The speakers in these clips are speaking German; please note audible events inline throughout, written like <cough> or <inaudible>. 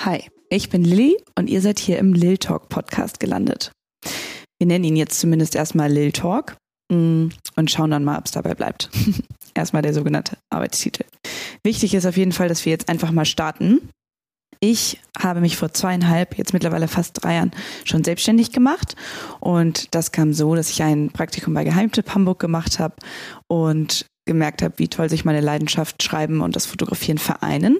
Hi, ich bin Lilly und ihr seid hier im Lil Talk Podcast gelandet. Wir nennen ihn jetzt zumindest erstmal Lil Talk mm, und schauen dann mal, ob es dabei bleibt. <laughs> erstmal der sogenannte Arbeitstitel. Wichtig ist auf jeden Fall, dass wir jetzt einfach mal starten. Ich habe mich vor zweieinhalb, jetzt mittlerweile fast drei Jahren schon selbstständig gemacht. Und das kam so, dass ich ein Praktikum bei Geheimtipp Hamburg gemacht habe und gemerkt habe, wie toll sich meine Leidenschaft Schreiben und das Fotografieren vereinen.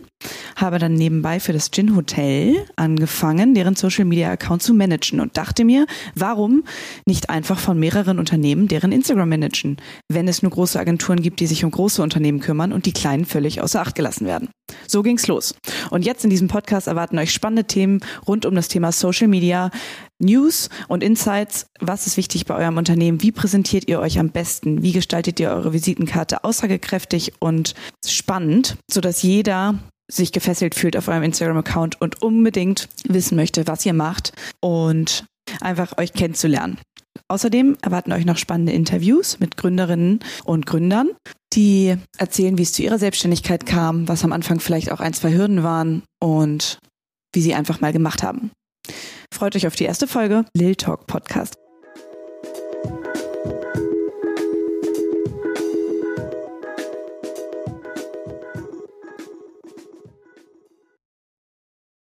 Habe dann nebenbei für das Gin Hotel angefangen, deren Social Media Account zu managen und dachte mir, warum nicht einfach von mehreren Unternehmen deren Instagram managen, wenn es nur große Agenturen gibt, die sich um große Unternehmen kümmern und die kleinen völlig außer Acht gelassen werden. So ging's los. Und jetzt in diesem Podcast erwarten euch spannende Themen rund um das Thema Social Media, News und Insights. Was ist wichtig bei eurem Unternehmen? Wie präsentiert ihr euch am besten? Wie gestaltet ihr eure Visitenkarte aussagekräftig und spannend, sodass jeder sich gefesselt fühlt auf eurem Instagram-Account und unbedingt wissen möchte, was ihr macht und einfach euch kennenzulernen. Außerdem erwarten euch noch spannende Interviews mit Gründerinnen und Gründern, die erzählen, wie es zu ihrer Selbstständigkeit kam, was am Anfang vielleicht auch ein, zwei Hürden waren und wie sie einfach mal gemacht haben. Freut euch auf die erste Folge Lil Talk Podcast.